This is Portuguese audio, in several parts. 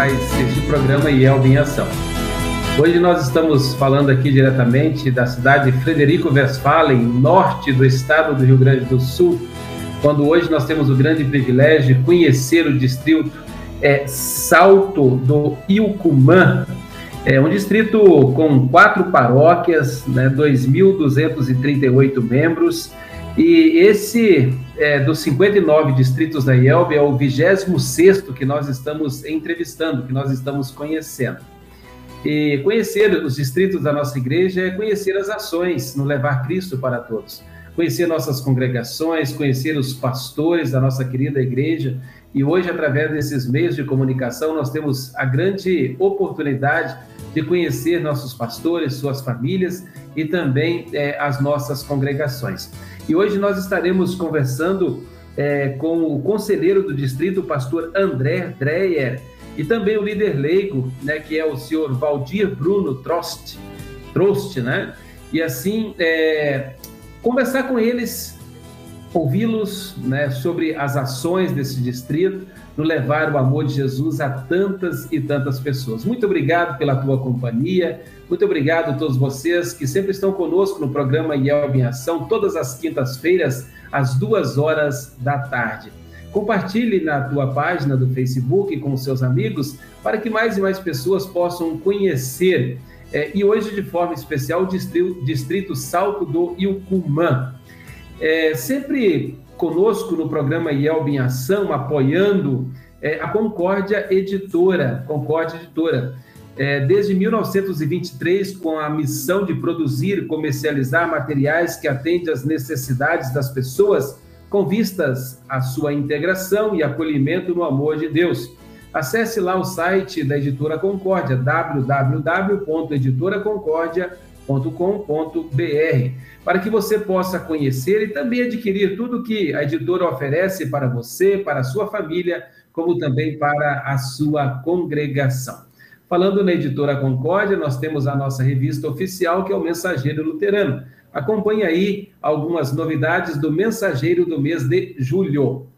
mais este programa IELB em Ação. Hoje nós estamos falando aqui diretamente da cidade de Frederico Westphalen, norte do estado do Rio Grande do Sul, quando hoje nós temos o grande privilégio de conhecer o distrito é, Salto do Ilcumã, é um distrito com quatro paróquias, né, 2.238 membros, e esse, é, dos 59 distritos da IELB, é o 26 que nós estamos entrevistando, que nós estamos conhecendo. E conhecer os distritos da nossa igreja é conhecer as ações no levar Cristo para todos. Conhecer nossas congregações, conhecer os pastores da nossa querida igreja. E hoje, através desses meios de comunicação, nós temos a grande oportunidade de conhecer nossos pastores, suas famílias e também é, as nossas congregações. E hoje nós estaremos conversando é, com o conselheiro do distrito, o pastor André Dreyer, e também o líder leigo, né, que é o senhor Valdir Bruno Trost, Trost, né? E assim, é, conversar com eles, ouvi-los né, sobre as ações desse distrito, no levar o amor de Jesus a tantas e tantas pessoas. Muito obrigado pela tua companhia, muito obrigado a todos vocês que sempre estão conosco no programa IELB em Ação, todas as quintas-feiras, às duas horas da tarde. Compartilhe na tua página do Facebook com seus amigos para que mais e mais pessoas possam conhecer. É, e hoje, de forma especial, o distrito, distrito Salto do Ilcumã. É, sempre conosco no programa IELB em Ação, apoiando é, a Concórdia Editora, Concórdia Editora. É, desde 1923, com a missão de produzir e comercializar materiais que atendem às necessidades das pessoas, com vistas à sua integração e acolhimento no amor de Deus. Acesse lá o site da Editora Concórdia, www.editoraconcordia.com.br, para que você possa conhecer e também adquirir tudo que a editora oferece para você, para a sua família, como também para a sua congregação. Falando na Editora Concórdia, nós temos a nossa revista oficial, que é o Mensageiro Luterano. Acompanhe aí algumas novidades do Mensageiro do mês de julho.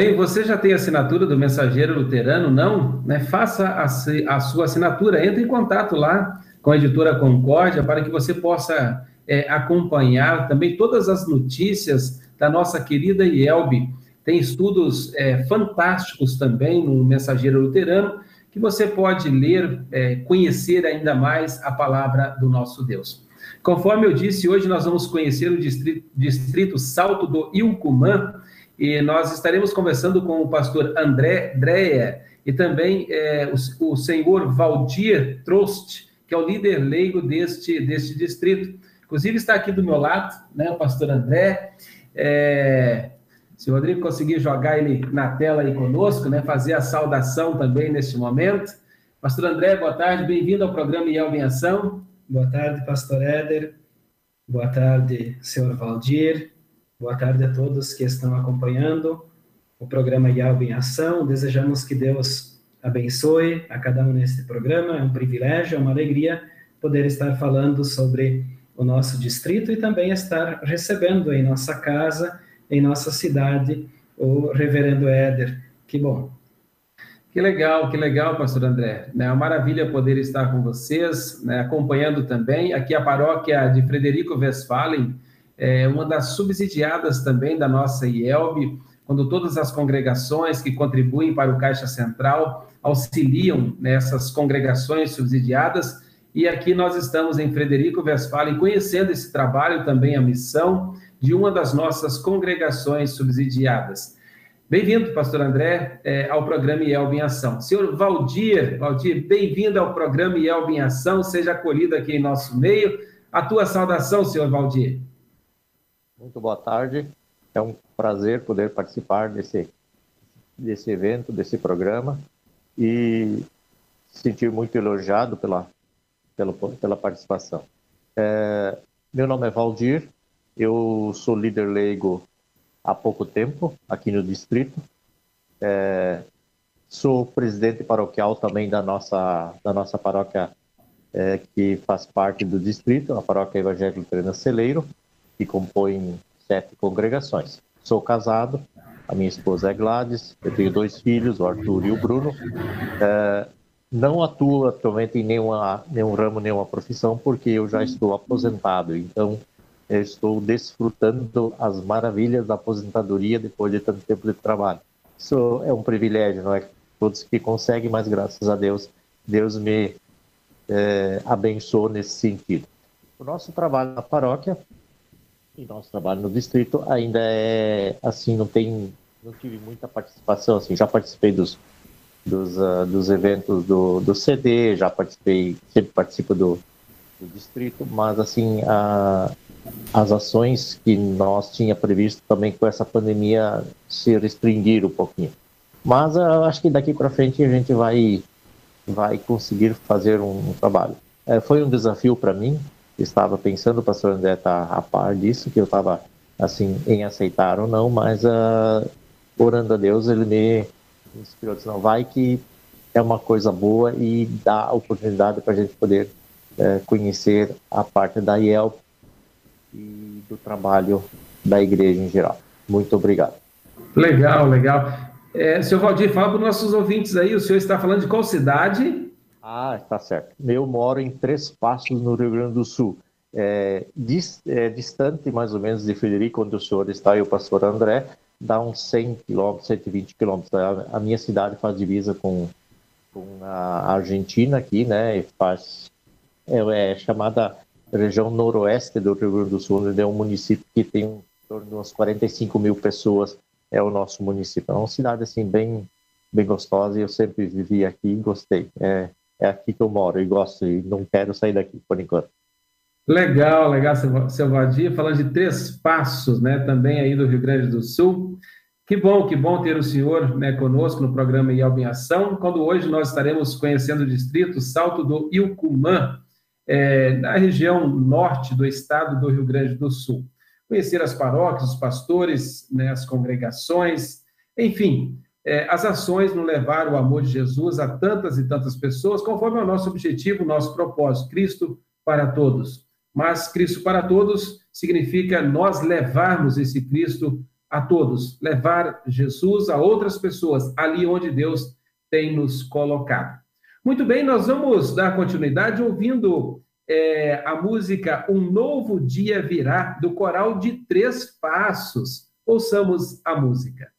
Bem, você já tem assinatura do Mensageiro Luterano? Não? Né? Faça a, a, sua assinatura, entre em contato lá com a editora Concórdia para que você possa é, acompanhar também todas as notícias da nossa querida IELB. Tem estudos é, fantásticos também no Mensageiro Luterano que você pode ler, é, conhecer ainda mais a palavra do nosso Deus. Conforme eu disse, hoje nós vamos conhecer o distrito, distrito Salto do Ilcumã, e nós estaremos conversando com o pastor André Dreia e também é, o, o, senhor Valdir Trost, que é o líder leigo deste, deste distrito. Inclusive está aqui do meu lado, né, o pastor André. É, se o Rodrigo conseguir jogar ele na tela aí conosco, né, fazer a saudação também neste momento. Pastor André, boa tarde, bem-vindo ao programa IELB em Ação. Boa tarde, pastor Éder. Boa tarde, senhor Valdir. Boa tarde a todos que estão acompanhando o programa Yalba em Ação. Desejamos que Deus abençoe a cada um neste programa. É um privilégio, é uma alegria poder estar falando sobre o nosso distrito e também estar recebendo em nossa casa, em nossa cidade, o reverendo Éder. Que bom. Que legal, que legal, pastor André. É uma maravilha poder estar com vocês, né, acompanhando também. Aqui a paróquia de Frederico Westphalen, é uma das subsidiadas também da nossa IELB, quando todas as congregações que contribuem para o Caixa Central auxiliam nessas congregações subsidiadas, E aqui nós estamos em Frederico Westphalen, conhecendo esse trabalho, também a missão de uma das nossas congregações subsidiadas. Bem-vindo, pastor André, é, ao programa IELB em Ação. Senhor Valdir, Valdir, bem-vindo ao programa IELB em Ação, seja acolhido aqui em nosso meio. A tua saudação, senhor Valdir. Muito boa tarde, é um prazer poder participar desse, desse evento, desse programa, e sentir muito elogiado pela, pela, pela participação. É, meu nome é Valdir, eu sou líder leigo há pouco tempo aqui no distrito. É, sou presidente paroquial também da nossa, da nossa paróquia é, que faz parte do distrito, a paróquia evangélica Luterana Celeiro, que compõe sete congregações. Sou casado, a minha esposa é Gladys, eu tenho dois filhos, o Arthur e o Bruno. É, não atuo atualmente em nenhuma, nenhum ramo, nenhuma profissão, porque eu já estou aposentado, então eu estou desfrutando as maravilhas da aposentadoria depois de tanto tempo de trabalho. Isso é um privilégio, não é todos que conseguem, mas graças a Deus, Deus me é, abençoou nesse sentido. O nosso trabalho na paróquia e nosso trabalho no distrito ainda é assim, não tem, não tive muita participação, assim, já participei dos dos, uh, dos eventos do, do CD, já participei, sempre participo do, do distrito, mas assim, a, as ações que nós tinha previsto também com essa pandemia se restringir um pouquinho. Mas uh, acho que daqui para frente a gente vai, vai conseguir fazer um, um trabalho. É, foi um desafio para mim, estava pensando, o pastor André está a par disso, que eu estava assim, em aceitar ou não, mas uh, orando a Deus, ele me inspirou, disse, não, vai que é uma coisa boa e dá oportunidade para a gente poder é, conhecer a parte da IELP e do trabalho da igreja em geral. Muito obrigado. Legal, legal. É, senhor Valdir, fala para os nossos ouvintes aí, o senhor está falando de qual cidade? Ah, está certo. Eu moro em Três Passos, no Rio Grande do Sul. É, dis, é, distante mais ou menos de Federico, onde o senhor está e o pastor André, dá uns 100 quilômetros, 120 quilômetros. A minha cidade faz divisa com, com a Argentina aqui, né? E faz é, é, chamada região noroeste do Rio Grande do Sul, onde é um município que tem em torno de umas 45 mil pessoas. É o nosso município. É uma cidade assim bem bem gostosa e eu sempre vivi aqui e gostei. É, é aqui que eu moro e gosto e não quero sair daqui por enquanto. Legal, legal, seu falando de três passos, né, também aí do Rio Grande do Sul. Que bom, que bom ter o senhor né, conosco no programa IELB em Ação, quando hoje nós estaremos conhecendo o distrito Salto do Ilcumã, é, na região norte do estado do Rio Grande do Sul. Conhecer as paróquias, os pastores, né, as congregações, enfim, é, as ações no levar o amor de Jesus a tantas e tantas pessoas, conforme é o nosso objetivo, o nosso propósito, Cristo para todos. Mas Cristo para todos significa nós levarmos esse Cristo a todos, levar Jesus a outras pessoas, ali onde Deus tem nos colocado. Muito bem, nós vamos dar continuidade ouvindo é, a música Um Novo Dia Virá, do coral de Três Passos. Ouçamos a música.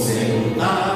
consegue lutar.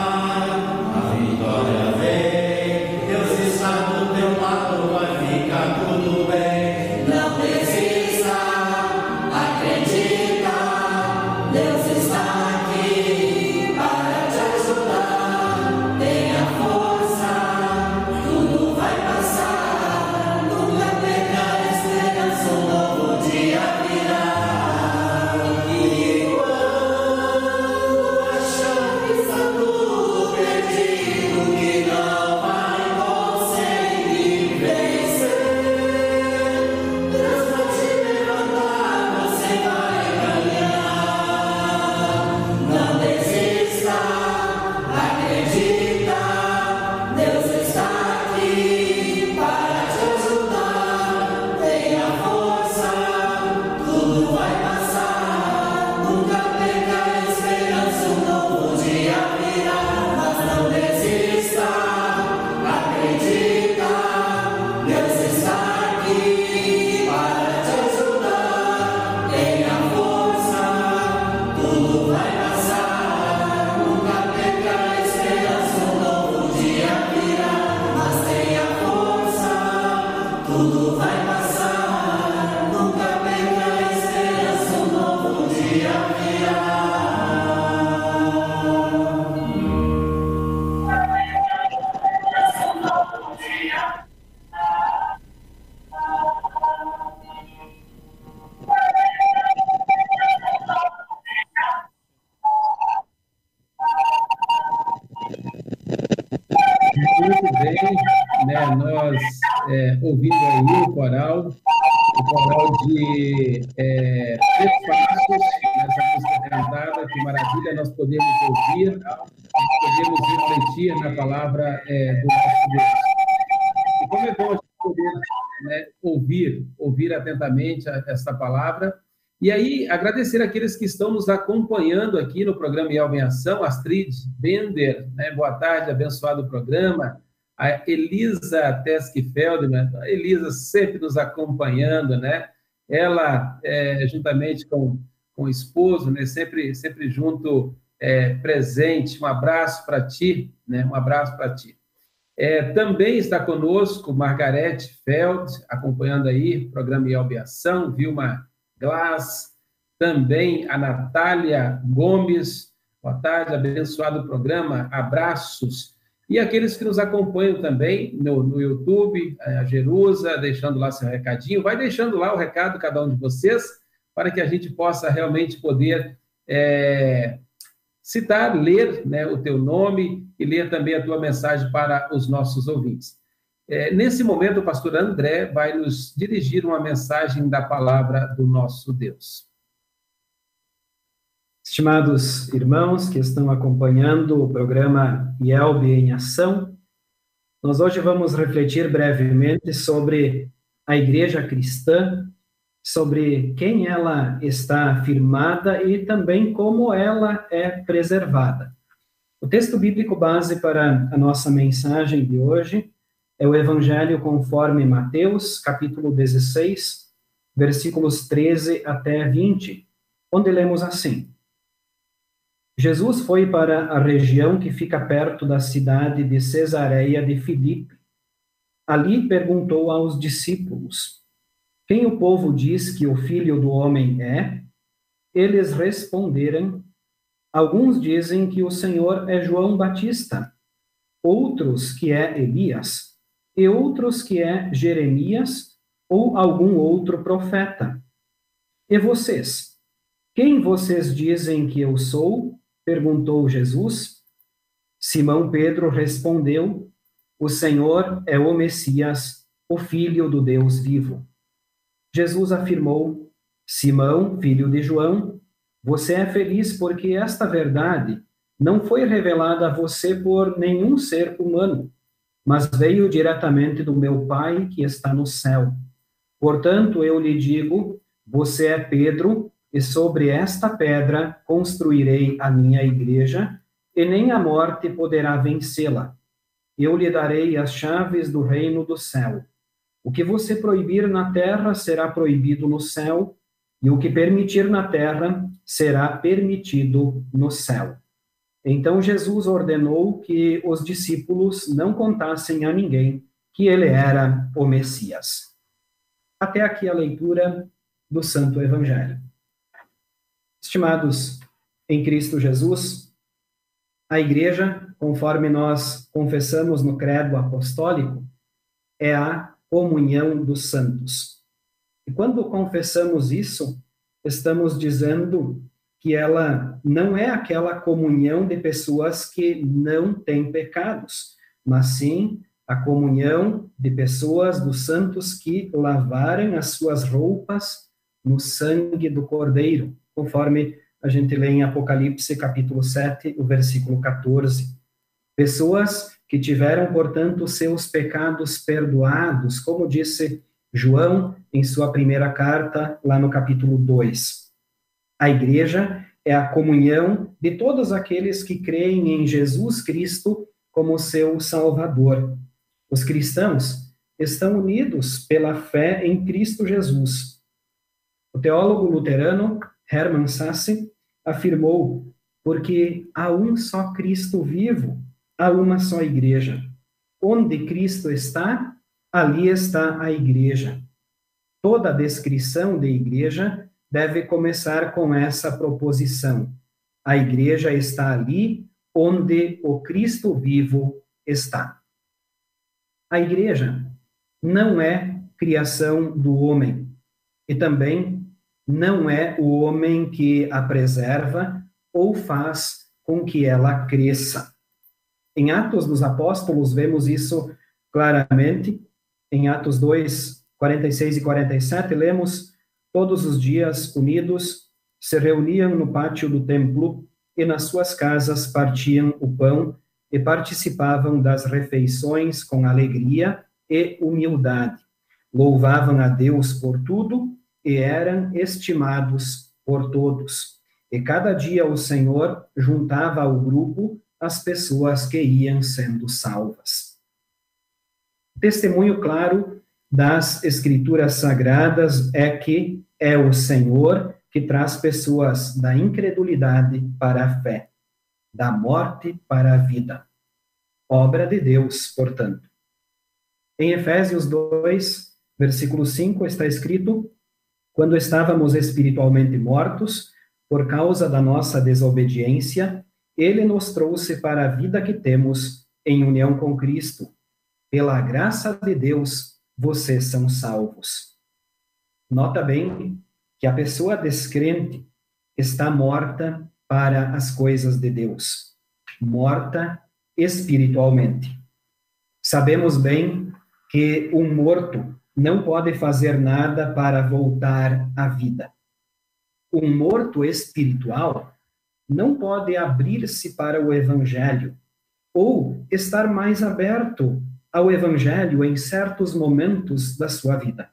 E como é bom poder né, ouvir, ouvir atentamente essa palavra, e aí, agradecer aqueles que estão nos acompanhando aqui no programa Yelva em Ação, Astrid Bender, né? boa tarde, abençoado programa, a Elisa Teske Feldman, a Elisa sempre nos acompanhando, né? Ela, é, juntamente com, com o esposo, né? sempre, sempre junto, é, presente, um abraço para ti, né? um abraço para ti. É, também está conosco Margarete Feld, acompanhando aí o programa em Ação, Vilma Glass, também a Natália Gomes. Boa tarde, abençoado programa, abraços. E aqueles que nos acompanham também no, no YouTube, a Jerusa, deixando lá seu recadinho. Vai deixando lá o recado, cada um de vocês, para que a gente possa realmente poder é, citar, ler né, o teu nome e ler também a tua mensagem para os nossos ouvintes. É, nesse momento, o pastor André vai nos dirigir uma mensagem da palavra do nosso Deus. Estimados irmãos que estão acompanhando o programa IELB em Ação, nós hoje vamos refletir brevemente sobre a igreja cristã, sobre quem ela está firmada e também como ela é preservada. O texto bíblico base para a nossa mensagem de hoje é o Evangelho conforme Mateus, capítulo 16, versículos 13 até 20, onde lemos assim: Jesus foi para a região que fica perto da cidade de Cesareia de Filipe. Ali perguntou aos discípulos: Quem o povo diz que o filho do homem é? Eles responderam: Alguns dizem que o Senhor é João Batista, outros que é Elias e outros que é Jeremias ou algum outro profeta. E vocês? Quem vocês dizem que eu sou? perguntou Jesus. Simão Pedro respondeu: O Senhor é o Messias, o Filho do Deus vivo. Jesus afirmou: Simão, filho de João, você é feliz porque esta verdade não foi revelada a você por nenhum ser humano mas veio diretamente do meu Pai que está no céu. Portanto, eu lhe digo: você é Pedro, e sobre esta pedra construirei a minha igreja, e nem a morte poderá vencê-la. Eu lhe darei as chaves do reino do céu. O que você proibir na terra será proibido no céu, e o que permitir na terra será permitido no céu. Então Jesus ordenou que os discípulos não contassem a ninguém que ele era o Messias. Até aqui a leitura do Santo Evangelho. Estimados em Cristo Jesus, a igreja, conforme nós confessamos no credo apostólico, é a comunhão dos santos. E quando confessamos isso, estamos dizendo que ela não é aquela comunhão de pessoas que não têm pecados, mas sim a comunhão de pessoas dos santos que lavaram as suas roupas no sangue do Cordeiro, conforme a gente lê em Apocalipse capítulo 7, o versículo 14. Pessoas que tiveram, portanto, seus pecados perdoados, como disse João em sua primeira carta, lá no capítulo 2. A igreja é a comunhão de todos aqueles que creem em Jesus Cristo como seu Salvador. Os cristãos estão unidos pela fé em Cristo Jesus. O teólogo luterano Hermann Sasse afirmou: porque há um só Cristo vivo, há uma só igreja. Onde Cristo está, ali está a igreja. Toda descrição de igreja deve começar com essa proposição: a igreja está ali onde o Cristo vivo está. A igreja não é criação do homem e também não é o homem que a preserva ou faz com que ela cresça. Em Atos dos Apóstolos, vemos isso claramente em Atos 2, 46 e 47, lemos: Todos os dias, unidos, se reuniam no pátio do templo e nas suas casas partiam o pão e participavam das refeições com alegria e humildade. Louvavam a Deus por tudo e eram estimados por todos. E cada dia o Senhor juntava ao grupo as pessoas que iam sendo salvas. Testemunho claro das Escrituras Sagradas é que é o Senhor que traz pessoas da incredulidade para a fé, da morte para a vida. Obra de Deus, portanto. Em Efésios 2, versículo 5, está escrito: Quando estávamos espiritualmente mortos, por causa da nossa desobediência, ele nos trouxe para a vida que temos em união com Cristo. Pela graça de Deus, vocês são salvos. Nota bem que a pessoa descrente está morta para as coisas de Deus, morta espiritualmente. Sabemos bem que um morto não pode fazer nada para voltar à vida. Um morto espiritual não pode abrir-se para o evangelho ou estar mais aberto ao evangelho em certos momentos da sua vida.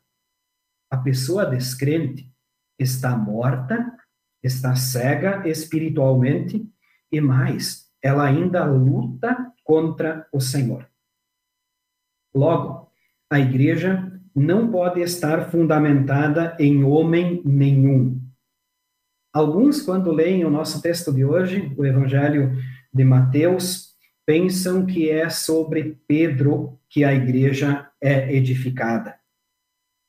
A pessoa descrente está morta, está cega espiritualmente e mais, ela ainda luta contra o Senhor. Logo, a igreja não pode estar fundamentada em homem nenhum, Alguns, quando leem o nosso texto de hoje, o Evangelho de Mateus, pensam que é sobre Pedro que a igreja é edificada.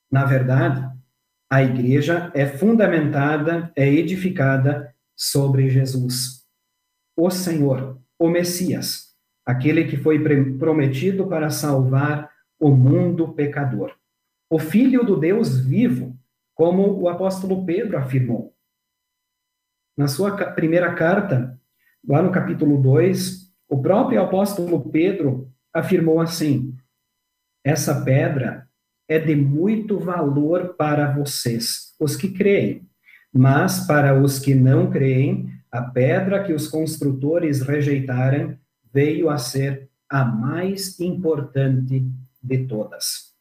Na verdade, a igreja é fundamentada, é edificada sobre Jesus, o Senhor, o Messias, aquele que foi prometido para salvar o mundo pecador. O Filho do Deus vivo, como o apóstolo Pedro afirmou. Na sua primeira carta, lá no capítulo 2, o próprio apóstolo Pedro afirmou assim: Essa pedra é de muito valor para vocês, os que creem, mas para os que não creem, a pedra que os construtores rejeitaram veio a ser a mais importante de todas.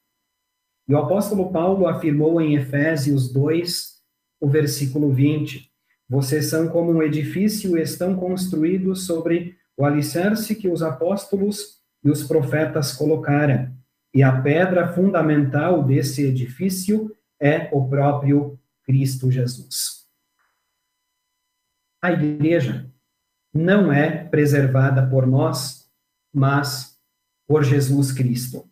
E o apóstolo Paulo afirmou em Efésios 2, o versículo 20: vocês são como um edifício e estão construídos sobre o alicerce que os apóstolos e os profetas colocaram. E a pedra fundamental desse edifício é o próprio Cristo Jesus. A igreja não é preservada por nós, mas por Jesus Cristo.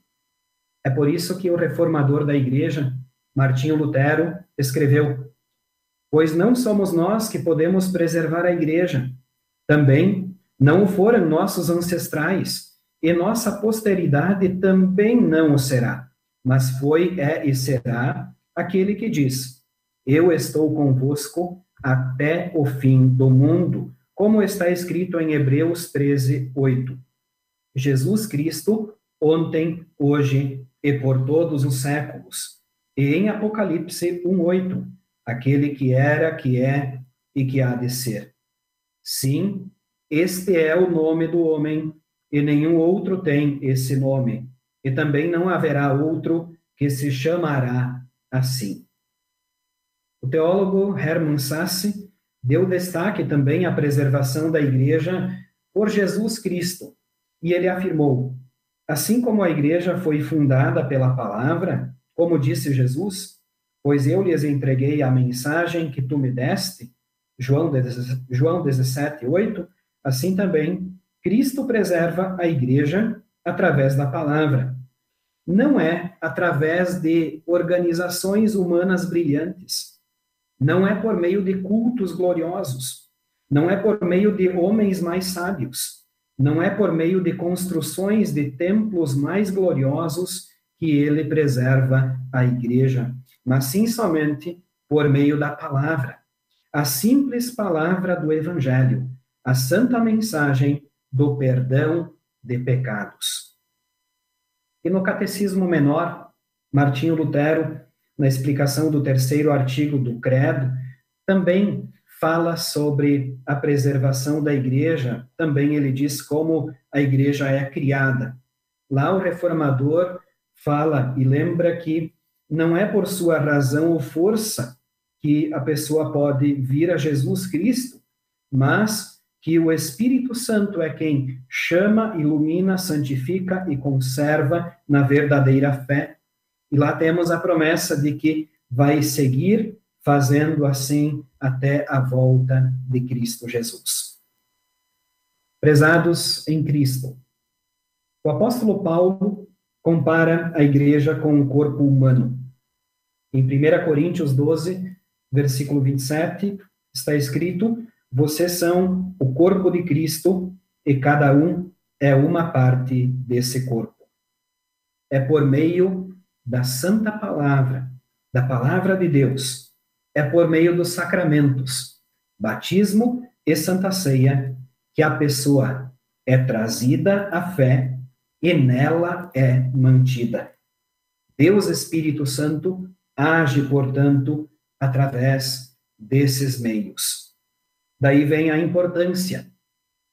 É por isso que o reformador da igreja, Martinho Lutero, escreveu: pois não somos nós que podemos preservar a igreja. Também não foram nossos ancestrais, e nossa posteridade também não o será. Mas foi, é e será aquele que diz: Eu estou convosco até o fim do mundo, como está escrito em Hebreus 13, 8. Jesus Cristo, ontem, hoje e por todos os séculos. E em Apocalipse 1, 8 aquele que era, que é e que há de ser. Sim, este é o nome do homem, e nenhum outro tem esse nome, e também não haverá outro que se chamará assim. O teólogo Hermann Sasse deu destaque também à preservação da igreja por Jesus Cristo, e ele afirmou: assim como a igreja foi fundada pela palavra, como disse Jesus, pois eu lhes entreguei a mensagem que tu me deste, João, João 17, 8, assim também Cristo preserva a igreja através da palavra. Não é através de organizações humanas brilhantes, não é por meio de cultos gloriosos, não é por meio de homens mais sábios, não é por meio de construções de templos mais gloriosos que ele preserva a igreja mas sim somente por meio da palavra, a simples palavra do Evangelho, a santa mensagem do perdão de pecados. E no Catecismo Menor, Martinho Lutero, na explicação do terceiro artigo do Credo, também fala sobre a preservação da igreja, também ele diz como a igreja é criada. Lá o reformador fala e lembra que não é por sua razão ou força que a pessoa pode vir a Jesus Cristo, mas que o Espírito Santo é quem chama, ilumina, santifica e conserva na verdadeira fé. E lá temos a promessa de que vai seguir fazendo assim até a volta de Cristo Jesus. Prezados em Cristo, o apóstolo Paulo compara a igreja com o corpo humano. Em 1 Coríntios 12, versículo 27, está escrito: Vocês são o corpo de Cristo e cada um é uma parte desse corpo. É por meio da santa palavra, da palavra de Deus, é por meio dos sacramentos, batismo e santa ceia, que a pessoa é trazida à fé e nela é mantida. Deus Espírito Santo age, portanto, através desses meios. Daí vem a importância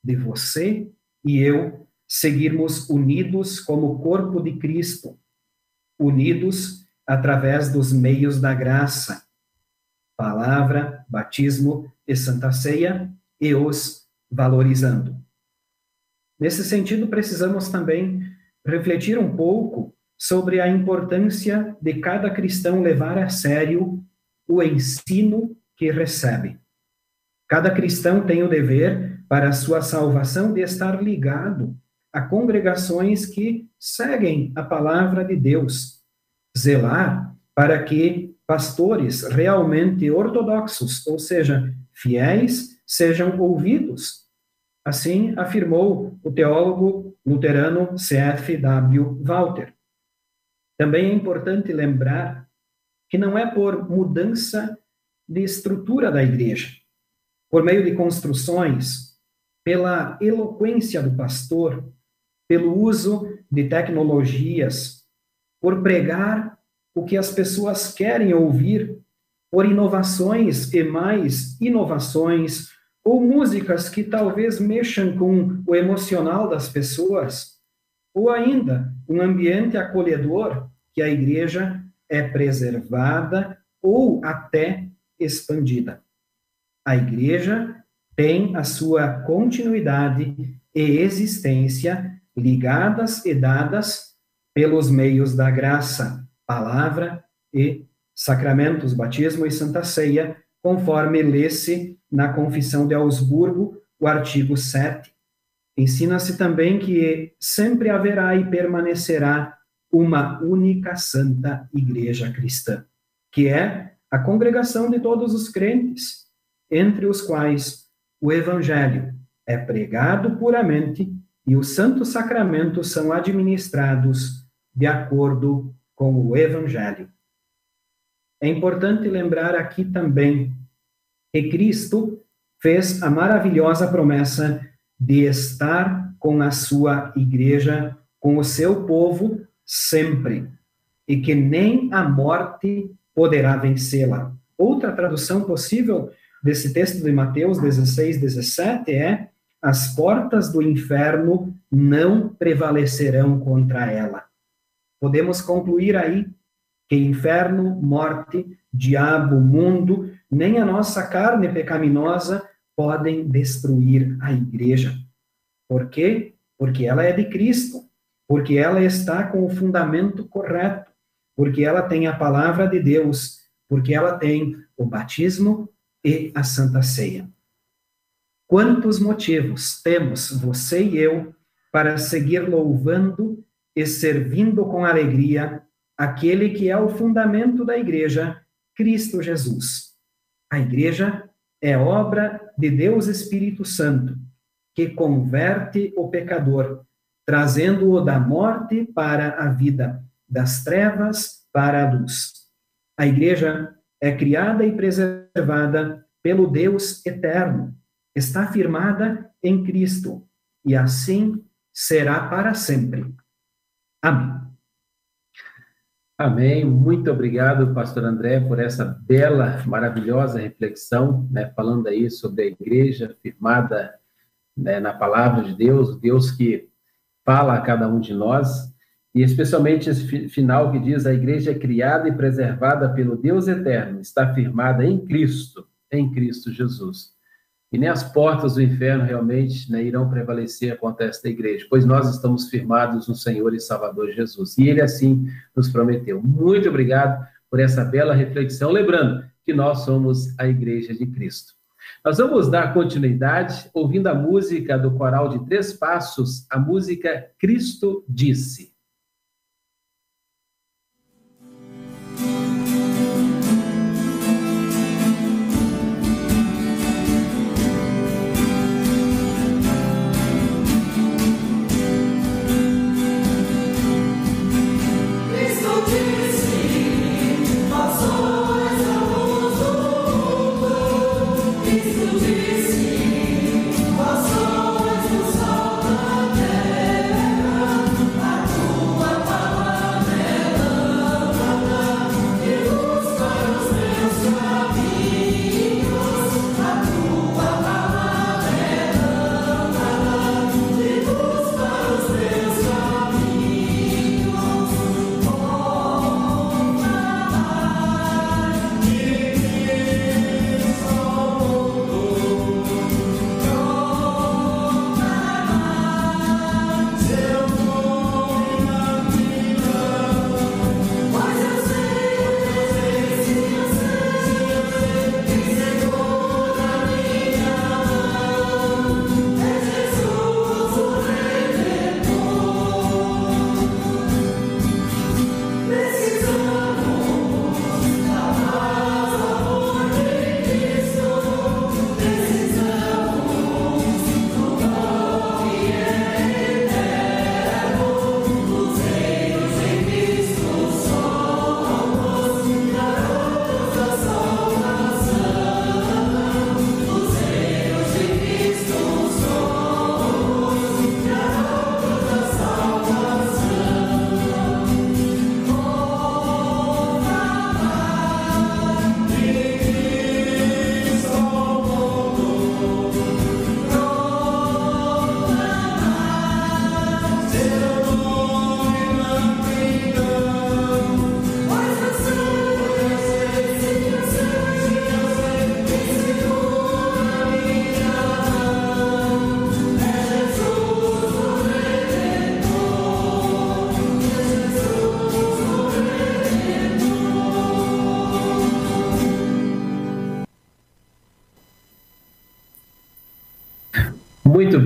de você e eu seguirmos unidos como corpo de Cristo, unidos através dos meios da graça, palavra, batismo e santa ceia, e os valorizando. Nesse sentido, precisamos também refletir um pouco sobre a importância de cada cristão levar a sério o ensino que recebe. Cada cristão tem o dever, para sua salvação, de estar ligado a congregações que seguem a palavra de Deus, zelar para que pastores realmente ortodoxos, ou seja, fiéis, sejam ouvidos. Assim afirmou o teólogo luterano C.F.W. Walter. Também é importante lembrar que não é por mudança de estrutura da igreja, por meio de construções, pela eloquência do pastor, pelo uso de tecnologias, por pregar o que as pessoas querem ouvir, por inovações e mais inovações, ou músicas que talvez mexam com o emocional das pessoas, ou ainda um ambiente acolhedor que a igreja é preservada ou até expandida. A igreja tem a sua continuidade e existência ligadas e dadas pelos meios da graça, palavra e sacramentos, batismo e santa ceia, conforme lê-se na Confissão de Augsburgo, o artigo 7. Ensina-se também que sempre haverá e permanecerá uma única santa igreja cristã, que é a congregação de todos os crentes, entre os quais o evangelho é pregado puramente e os santos sacramentos são administrados de acordo com o Evangelho. É importante lembrar aqui também que Cristo fez a maravilhosa promessa de estar com a sua igreja, com o seu povo, sempre, e que nem a morte poderá vencê-la. Outra tradução possível desse texto de Mateus 16, 17 é: As portas do inferno não prevalecerão contra ela. Podemos concluir aí que inferno, morte, diabo, mundo, nem a nossa carne pecaminosa podem destruir a igreja. Por quê? Porque ela é de Cristo, porque ela está com o fundamento correto, porque ela tem a palavra de Deus, porque ela tem o batismo e a santa ceia. Quantos motivos temos você e eu para seguir louvando e servindo com alegria aquele que é o fundamento da igreja, Cristo Jesus. A igreja é obra de Deus Espírito Santo, que converte o pecador, trazendo-o da morte para a vida, das trevas para a luz. A igreja é criada e preservada pelo Deus eterno, está firmada em Cristo e assim será para sempre. Amém. Amém. Muito obrigado, pastor André, por essa bela, maravilhosa reflexão, né, falando aí sobre a igreja firmada né, na palavra de Deus, Deus que fala a cada um de nós, e especialmente esse final que diz: a igreja é criada e preservada pelo Deus eterno, está firmada em Cristo, em Cristo Jesus. E nem as portas do inferno realmente né, irão prevalecer contra esta igreja, pois nós estamos firmados no Senhor e Salvador Jesus. E Ele assim nos prometeu. Muito obrigado por essa bela reflexão. Lembrando que nós somos a igreja de Cristo. Nós vamos dar continuidade ouvindo a música do coral de Três Passos, a música Cristo Disse.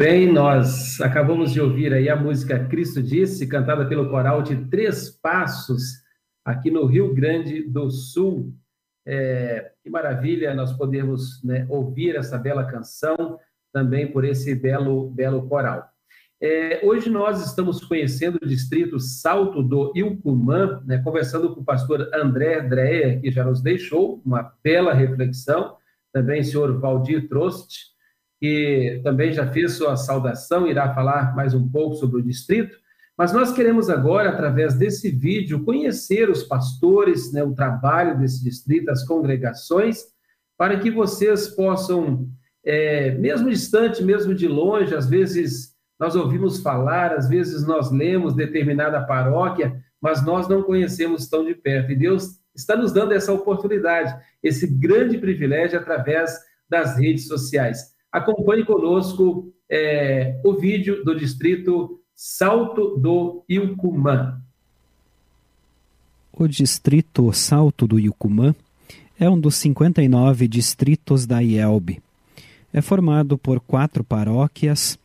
Bem, nós acabamos de ouvir aí a música Cristo Disse, cantada pelo coral de Três Passos, aqui no Rio Grande do Sul. É, que maravilha nós podemos né, ouvir essa bela canção também por esse belo, belo coral. É, hoje nós estamos conhecendo o distrito Salto do Ilcumã, né, conversando com o pastor André Dreia, que já nos deixou uma bela reflexão, também o senhor Valdir Trost, que também já fez sua saudação, irá falar mais um pouco sobre o distrito, mas nós queremos agora, através desse vídeo, conhecer os pastores, né, o trabalho desse distrito, as congregações, para que vocês possam, é, mesmo distante, mesmo de longe, às vezes nós ouvimos falar, às vezes nós lemos determinada paróquia, mas nós não conhecemos tão de perto. E Deus está nos dando essa oportunidade, esse grande privilégio através das redes sociais. Acompanhe conosco é, o vídeo do distrito Salto do Ilcumã. O distrito Salto do Ilcumã é um dos 59 distritos da IELB. É formado por quatro paróquias,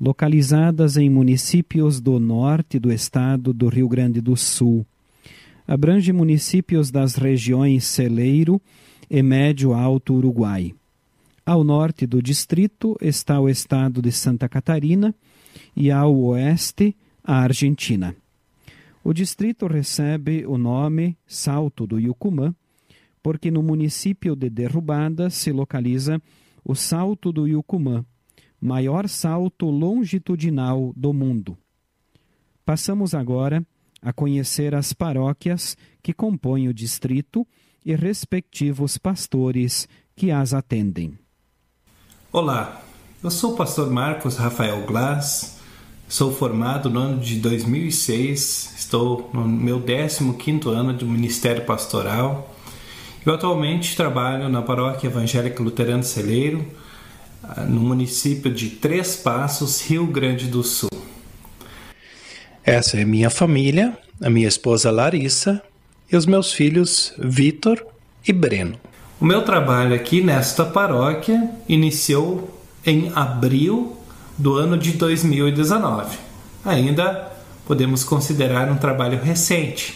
localizadas em municípios do norte do estado do Rio Grande do Sul. Abrange municípios das regiões Celeiro e Médio Alto Uruguai. Ao norte do distrito está o estado de Santa Catarina e ao oeste a Argentina. O distrito recebe o nome Salto do Yucumã, porque no município de Derrubada se localiza o Salto do Yucumã, maior salto longitudinal do mundo. Passamos agora a conhecer as paróquias que compõem o distrito e respectivos pastores que as atendem. Olá, eu sou o pastor Marcos Rafael Glass, sou formado no ano de 2006, estou no meu 15º ano de Ministério Pastoral. Eu atualmente trabalho na Paróquia Evangélica Luterana Celeiro, no município de Três Passos, Rio Grande do Sul. Essa é minha família, a minha esposa Larissa e os meus filhos Vitor e Breno. O meu trabalho aqui nesta paróquia iniciou em abril do ano de 2019. Ainda podemos considerar um trabalho recente.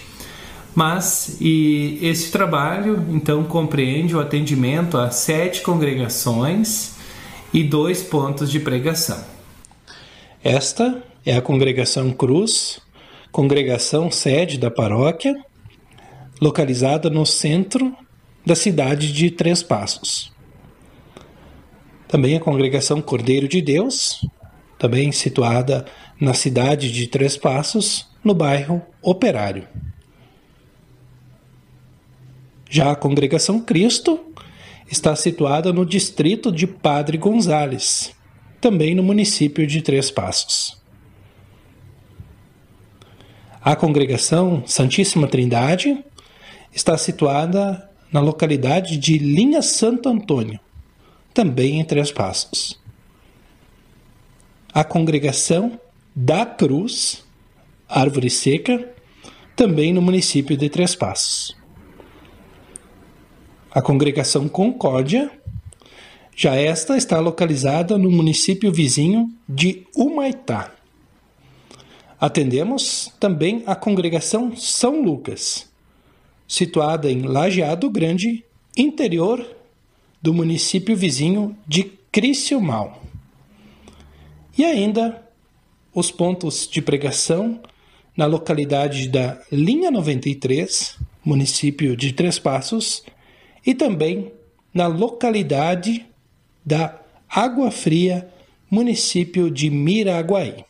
Mas e esse trabalho então compreende o atendimento a sete congregações e dois pontos de pregação. Esta é a congregação Cruz, congregação sede da paróquia, localizada no centro da cidade de Três Passos. Também a congregação Cordeiro de Deus, também situada na cidade de Três Passos, no bairro Operário. Já a congregação Cristo está situada no distrito de Padre Gonzales, também no município de Três Passos. A congregação Santíssima Trindade está situada na localidade de Linha Santo Antônio, também em Três Passos. A congregação da Cruz, Árvore Seca, também no município de Três Passos. A congregação Concórdia, já esta está localizada no município vizinho de Humaitá. Atendemos também a congregação São Lucas, situada em Lajeado Grande, interior do município vizinho de Criciúmal. E ainda os pontos de pregação na localidade da Linha 93, município de Três Passos, e também na localidade da Água Fria, município de Miraguaí.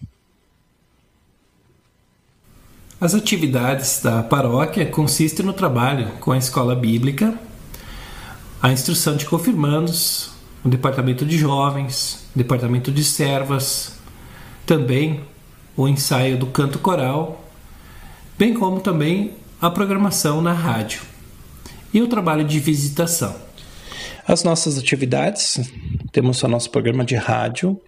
As atividades da paróquia consistem no trabalho com a escola bíblica, a instrução de confirmandos, o departamento de jovens, departamento de servas, também o ensaio do canto coral, bem como também a programação na rádio e o trabalho de visitação. As nossas atividades, temos o nosso programa de rádio,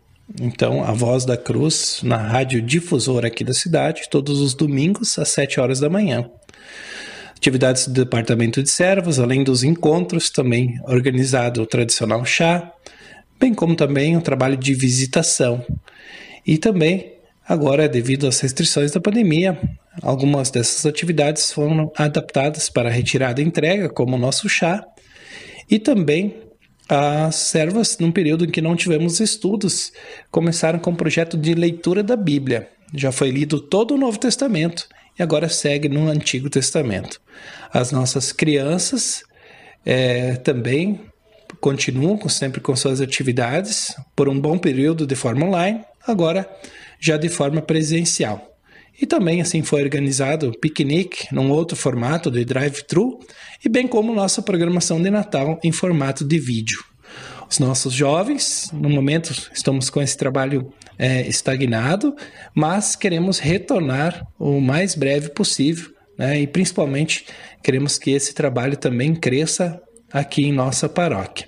então a Voz da Cruz na rádio difusora aqui da cidade, todos os domingos às 7 horas da manhã. Atividades do departamento de servos, além dos encontros, também organizado o tradicional chá, bem como também o trabalho de visitação. E também, agora, devido às restrições da pandemia, Algumas dessas atividades foram adaptadas para retirada e entrega, como o nosso chá, e também as servas, num período em que não tivemos estudos, começaram com o projeto de leitura da Bíblia. Já foi lido todo o Novo Testamento e agora segue no Antigo Testamento. As nossas crianças é, também continuam sempre com suas atividades por um bom período de forma online, agora já de forma presencial. E também assim foi organizado piquenique num outro formato de drive-thru e bem como nossa programação de Natal em formato de vídeo. Os nossos jovens, no momento, estamos com esse trabalho é, estagnado, mas queremos retornar o mais breve possível, né? e principalmente queremos que esse trabalho também cresça aqui em nossa paróquia.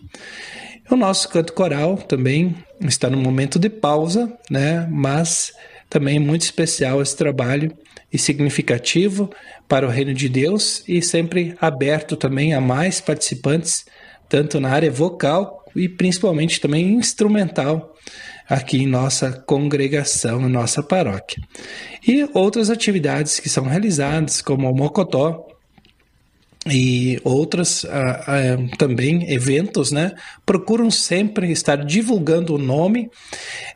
O nosso canto coral também está no momento de pausa, né? mas também é muito especial esse trabalho e significativo para o reino de Deus e sempre aberto também a mais participantes, tanto na área vocal e principalmente também instrumental aqui em nossa congregação, em nossa paróquia. E outras atividades que são realizadas, como o Mocotó, e outras ah, ah, também eventos, né, procuram sempre estar divulgando o nome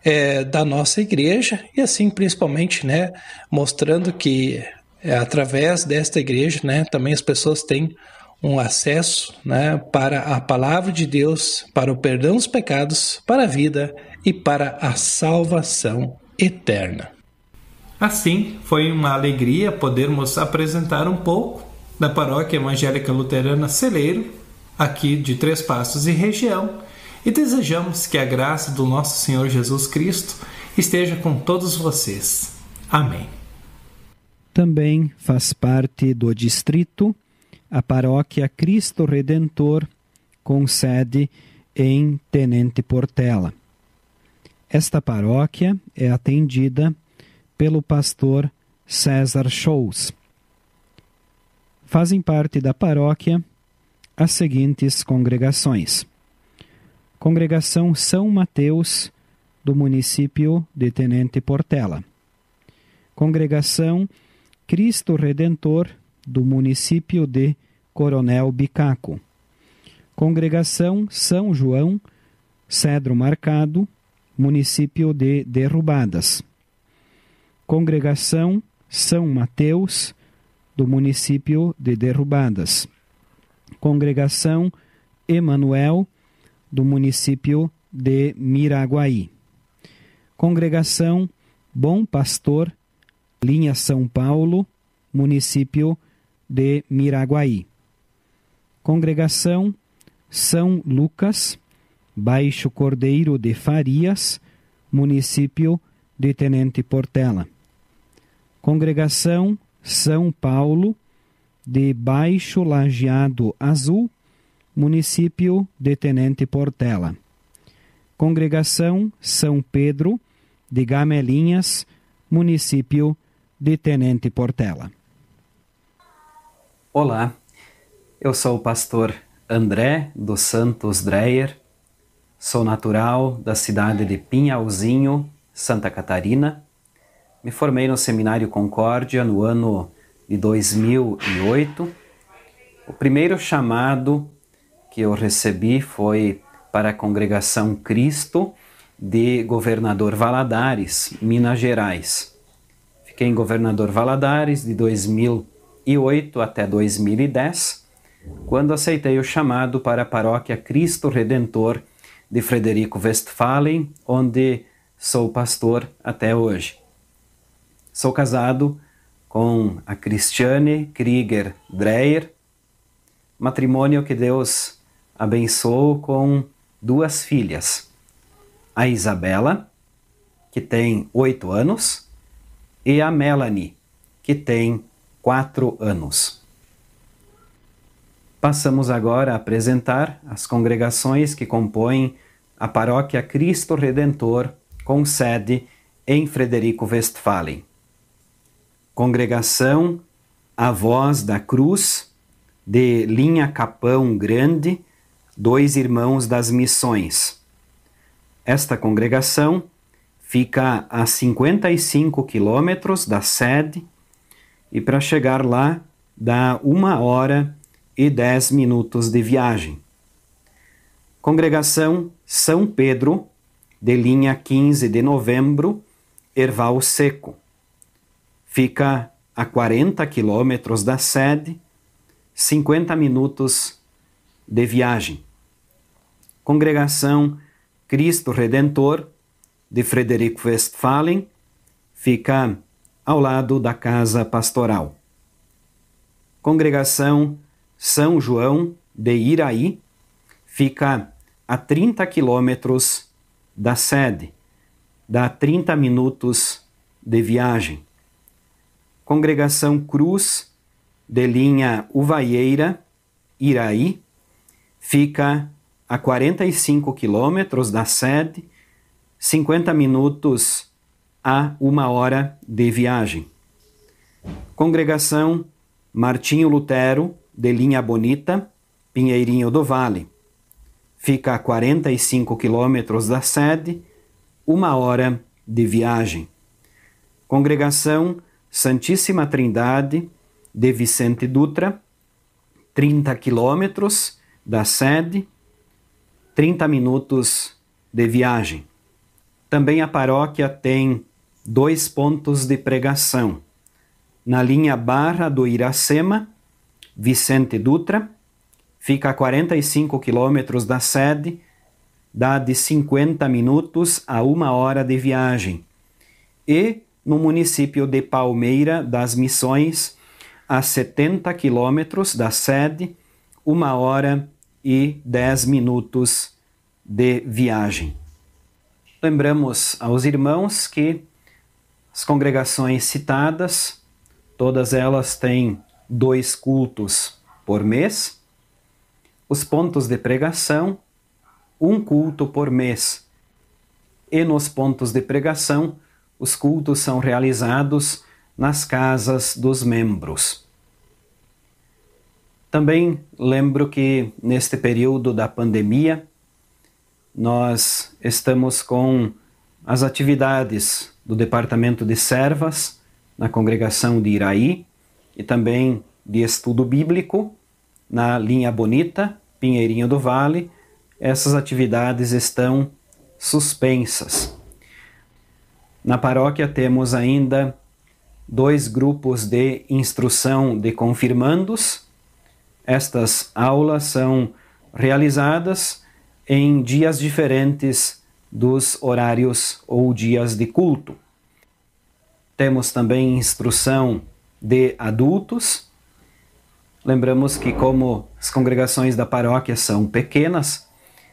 é, da nossa igreja e assim principalmente, né, mostrando que é, através desta igreja, né, também as pessoas têm um acesso, né, para a palavra de Deus, para o perdão dos pecados, para a vida e para a salvação eterna. Assim, foi uma alegria podermos apresentar um pouco da Paróquia Evangélica Luterana Celeiro, aqui de Três Passos e região, e desejamos que a graça do nosso Senhor Jesus Cristo esteja com todos vocês. Amém. Também faz parte do distrito a Paróquia Cristo Redentor, com sede em Tenente Portela. Esta paróquia é atendida pelo pastor César Shows. Fazem parte da paróquia as seguintes congregações: Congregação São Mateus, do município de Tenente Portela. Congregação Cristo Redentor, do município de Coronel Bicaco. Congregação São João, Cedro Marcado, município de Derrubadas. Congregação São Mateus, do município de Derrubadas. Congregação Emanuel, do município de Miraguaí. Congregação Bom Pastor, linha São Paulo, município de Miraguaí. Congregação São Lucas, Baixo Cordeiro de Farias, município de Tenente Portela. Congregação São Paulo, de Baixo Lajeado Azul, município de Tenente Portela. Congregação São Pedro, de Gamelinhas, município de Tenente Portela. Olá, eu sou o pastor André dos Santos Dreyer, sou natural da cidade de Pinhalzinho, Santa Catarina me formei no Seminário Concórdia no ano de 2008. O primeiro chamado que eu recebi foi para a Congregação Cristo de Governador Valadares, Minas Gerais. Fiquei em Governador Valadares de 2008 até 2010, quando aceitei o chamado para a Paróquia Cristo Redentor de Frederico Westphalen, onde sou pastor até hoje. Sou casado com a Cristiane Krieger Dreyer, matrimônio que Deus abençoou com duas filhas, a Isabela, que tem oito anos, e a Melanie, que tem quatro anos. Passamos agora a apresentar as congregações que compõem a Paróquia Cristo Redentor, com sede em Frederico Westphalen. Congregação A Voz da Cruz, de Linha Capão Grande, Dois Irmãos das Missões. Esta congregação fica a 55 quilômetros da sede e para chegar lá dá uma hora e dez minutos de viagem. Congregação São Pedro, de linha 15 de novembro, Erval Seco Fica a 40 quilômetros da sede, 50 minutos de viagem. Congregação Cristo Redentor de Frederico Westphalen fica ao lado da casa pastoral. Congregação São João de Iraí fica a 30 quilômetros da sede, dá 30 minutos de viagem. Congregação Cruz de linha Uvaieira, Iraí, fica a 45 quilômetros da sede, 50 minutos a uma hora de viagem. Congregação Martinho Lutero, de linha Bonita, Pinheirinho do Vale, fica a 45 quilômetros da sede, uma hora de viagem. Congregação Santíssima Trindade de Vicente Dutra, 30 quilômetros da sede, 30 minutos de viagem. Também a paróquia tem dois pontos de pregação. Na linha Barra do Iracema, Vicente Dutra, fica a 45 quilômetros da sede, dá de 50 minutos a uma hora de viagem. E no município de Palmeira das Missões, a 70 quilômetros da sede, uma hora e dez minutos de viagem. Lembramos aos irmãos que as congregações citadas, todas elas têm dois cultos por mês, os pontos de pregação, um culto por mês. E nos pontos de pregação, os cultos são realizados nas casas dos membros. Também lembro que neste período da pandemia, nós estamos com as atividades do Departamento de Servas na congregação de Iraí e também de estudo bíblico na linha Bonita, Pinheirinho do Vale. Essas atividades estão suspensas. Na paróquia temos ainda dois grupos de instrução de confirmandos. Estas aulas são realizadas em dias diferentes dos horários ou dias de culto. Temos também instrução de adultos. Lembramos que, como as congregações da paróquia são pequenas,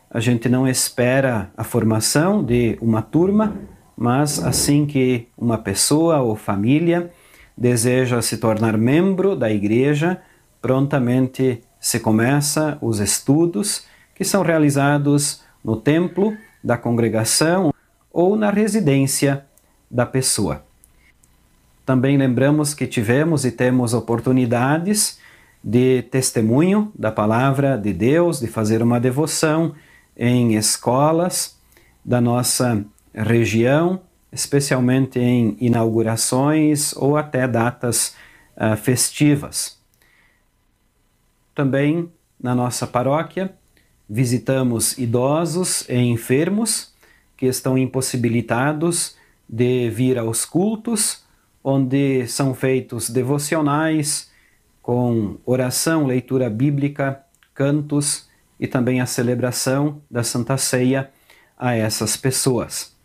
a gente não espera a formação de uma turma, mas assim que uma pessoa ou família deseja se tornar membro da igreja, prontamente se começa os estudos que são realizados no templo da congregação ou na residência da pessoa. Também lembramos que tivemos e temos oportunidades de testemunho da palavra de Deus, de fazer uma devoção em escolas da nossa região, especialmente em inaugurações ou até datas uh, festivas. Também na nossa paróquia visitamos idosos e enfermos que estão impossibilitados de vir aos cultos, onde são feitos devocionais com oração, leitura bíblica, cantos e também a celebração da Santa Ceia a essas pessoas.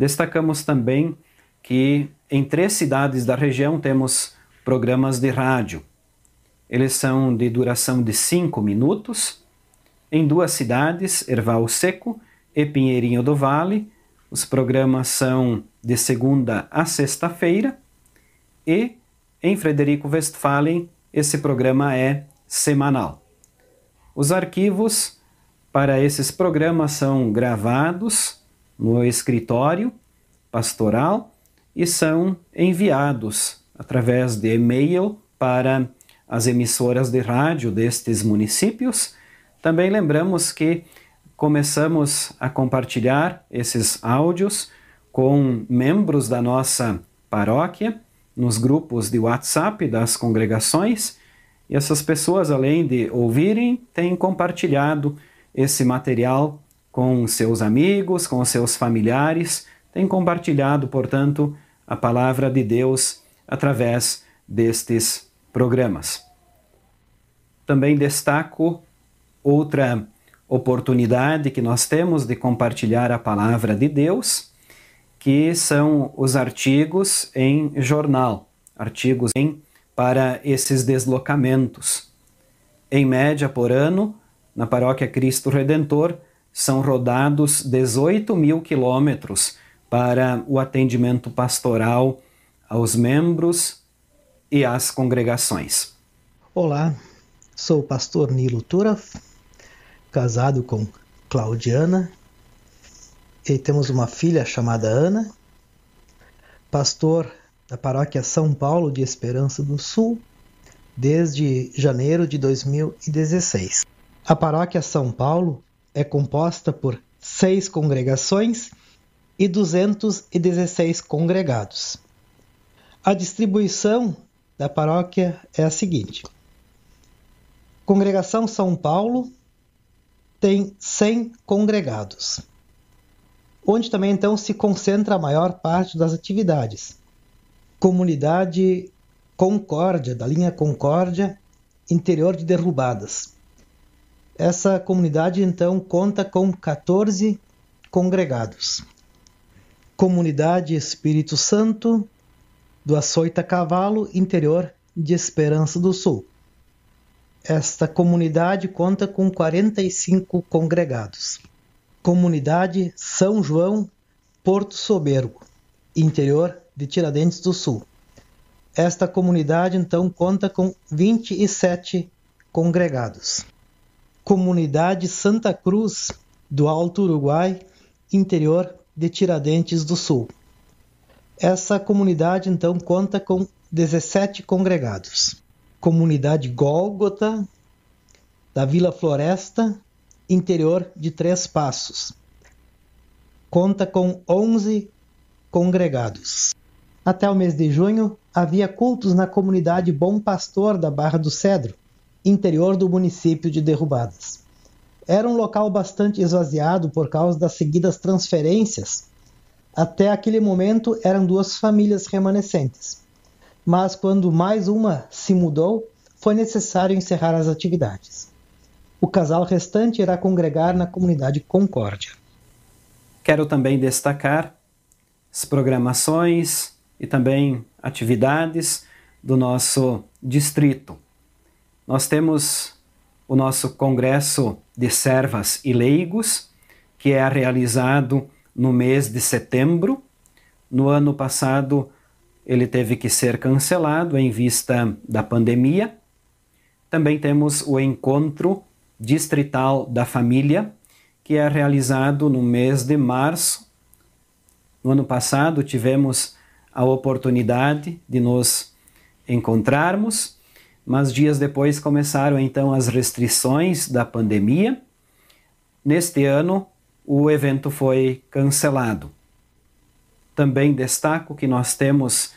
Destacamos também que em três cidades da região temos programas de rádio. Eles são de duração de cinco minutos. Em duas cidades, Erval Seco e Pinheirinho do Vale, os programas são de segunda a sexta-feira. E em Frederico Westphalen, esse programa é semanal. Os arquivos para esses programas são gravados no escritório pastoral e são enviados através de e-mail para as emissoras de rádio destes municípios. Também lembramos que começamos a compartilhar esses áudios com membros da nossa paróquia nos grupos de WhatsApp das congregações e essas pessoas, além de ouvirem, têm compartilhado esse material com seus amigos, com seus familiares, tem compartilhado, portanto, a palavra de Deus através destes programas. Também destaco outra oportunidade que nós temos de compartilhar a palavra de Deus, que são os artigos em jornal, artigos em para esses deslocamentos. Em média por ano, na paróquia Cristo Redentor, são rodados 18 mil quilômetros para o atendimento pastoral aos membros e às congregações. Olá, sou o pastor Nilo Turaf, casado com Claudiana e temos uma filha chamada Ana, pastor da paróquia São Paulo de Esperança do Sul desde janeiro de 2016. A paróquia São Paulo é composta por seis congregações e 216 congregados. A distribuição da paróquia é a seguinte: Congregação São Paulo tem 100 congregados, onde também então se concentra a maior parte das atividades. Comunidade Concórdia, da linha Concórdia, interior de Derrubadas, essa comunidade então conta com 14 congregados. Comunidade Espírito Santo do Açoita Cavalo, interior de Esperança do Sul. Esta comunidade conta com 45 congregados. Comunidade São João Porto Sobergo, interior de Tiradentes do Sul. Esta comunidade então conta com 27 congregados. Comunidade Santa Cruz do Alto Uruguai, interior de Tiradentes do Sul. Essa comunidade então conta com 17 congregados. Comunidade Gólgota da Vila Floresta, interior de Três Passos. Conta com 11 congregados. Até o mês de junho, havia cultos na comunidade Bom Pastor da Barra do Cedro, interior do município de Derrubadas. Era um local bastante esvaziado por causa das seguidas transferências. Até aquele momento eram duas famílias remanescentes. Mas quando mais uma se mudou, foi necessário encerrar as atividades. O casal restante irá congregar na comunidade Concórdia. Quero também destacar as programações e também atividades do nosso distrito. Nós temos o nosso Congresso de Servas e Leigos, que é realizado no mês de setembro. No ano passado, ele teve que ser cancelado em vista da pandemia. Também temos o Encontro Distrital da Família, que é realizado no mês de março. No ano passado, tivemos a oportunidade de nos encontrarmos mas dias depois começaram então as restrições da pandemia. Neste ano, o evento foi cancelado. Também destaco que nós temos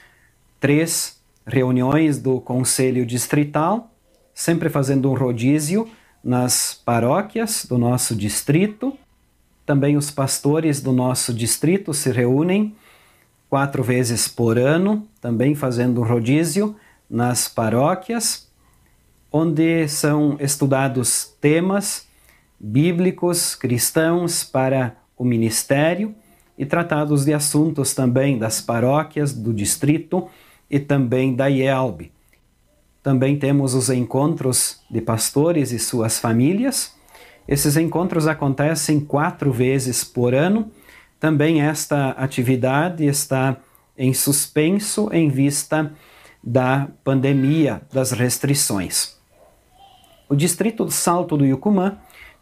três reuniões do Conselho Distrital, sempre fazendo um rodízio nas paróquias do nosso distrito. Também os pastores do nosso distrito se reúnem quatro vezes por ano, também fazendo um rodízio nas paróquias, onde são estudados temas bíblicos cristãos para o ministério e tratados de assuntos também das paróquias do distrito e também da IELB. Também temos os encontros de pastores e suas famílias. Esses encontros acontecem quatro vezes por ano. Também esta atividade está em suspenso em vista da pandemia, das restrições. O distrito do Salto do Yucumã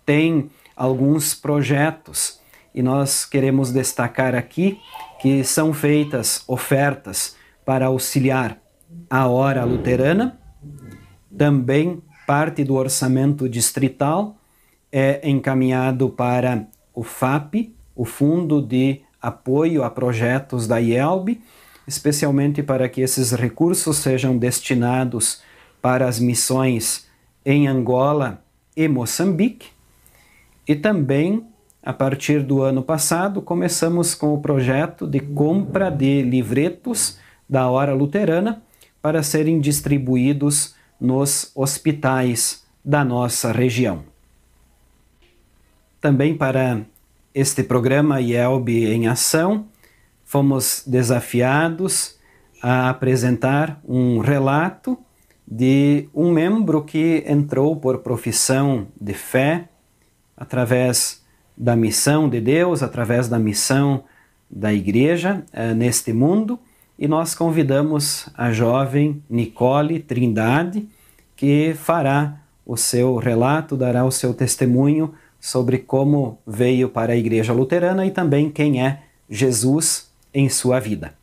tem alguns projetos e nós queremos destacar aqui que são feitas ofertas para auxiliar a hora luterana, também parte do orçamento distrital é encaminhado para o FAP, o Fundo de Apoio a Projetos da IELB, especialmente para que esses recursos sejam destinados para as missões em Angola e Moçambique. E também, a partir do ano passado, começamos com o projeto de compra de livretos da Hora Luterana para serem distribuídos nos hospitais da nossa região. Também para este programa IELB em Ação, fomos desafiados a apresentar um relato de um membro que entrou por profissão de fé através da missão de Deus, através da missão da igreja eh, neste mundo, e nós convidamos a jovem Nicole Trindade, que fará o seu relato, dará o seu testemunho sobre como veio para a igreja luterana e também quem é Jesus em sua vida.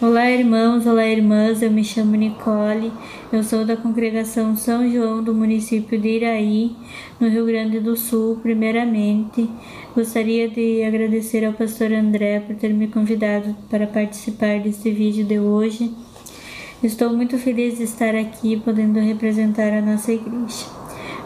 Olá, irmãos, olá, irmãs. Eu me chamo Nicole. Eu sou da congregação São João do município de Iraí, no Rio Grande do Sul. Primeiramente, gostaria de agradecer ao pastor André por ter me convidado para participar deste vídeo de hoje. Estou muito feliz de estar aqui podendo representar a nossa igreja.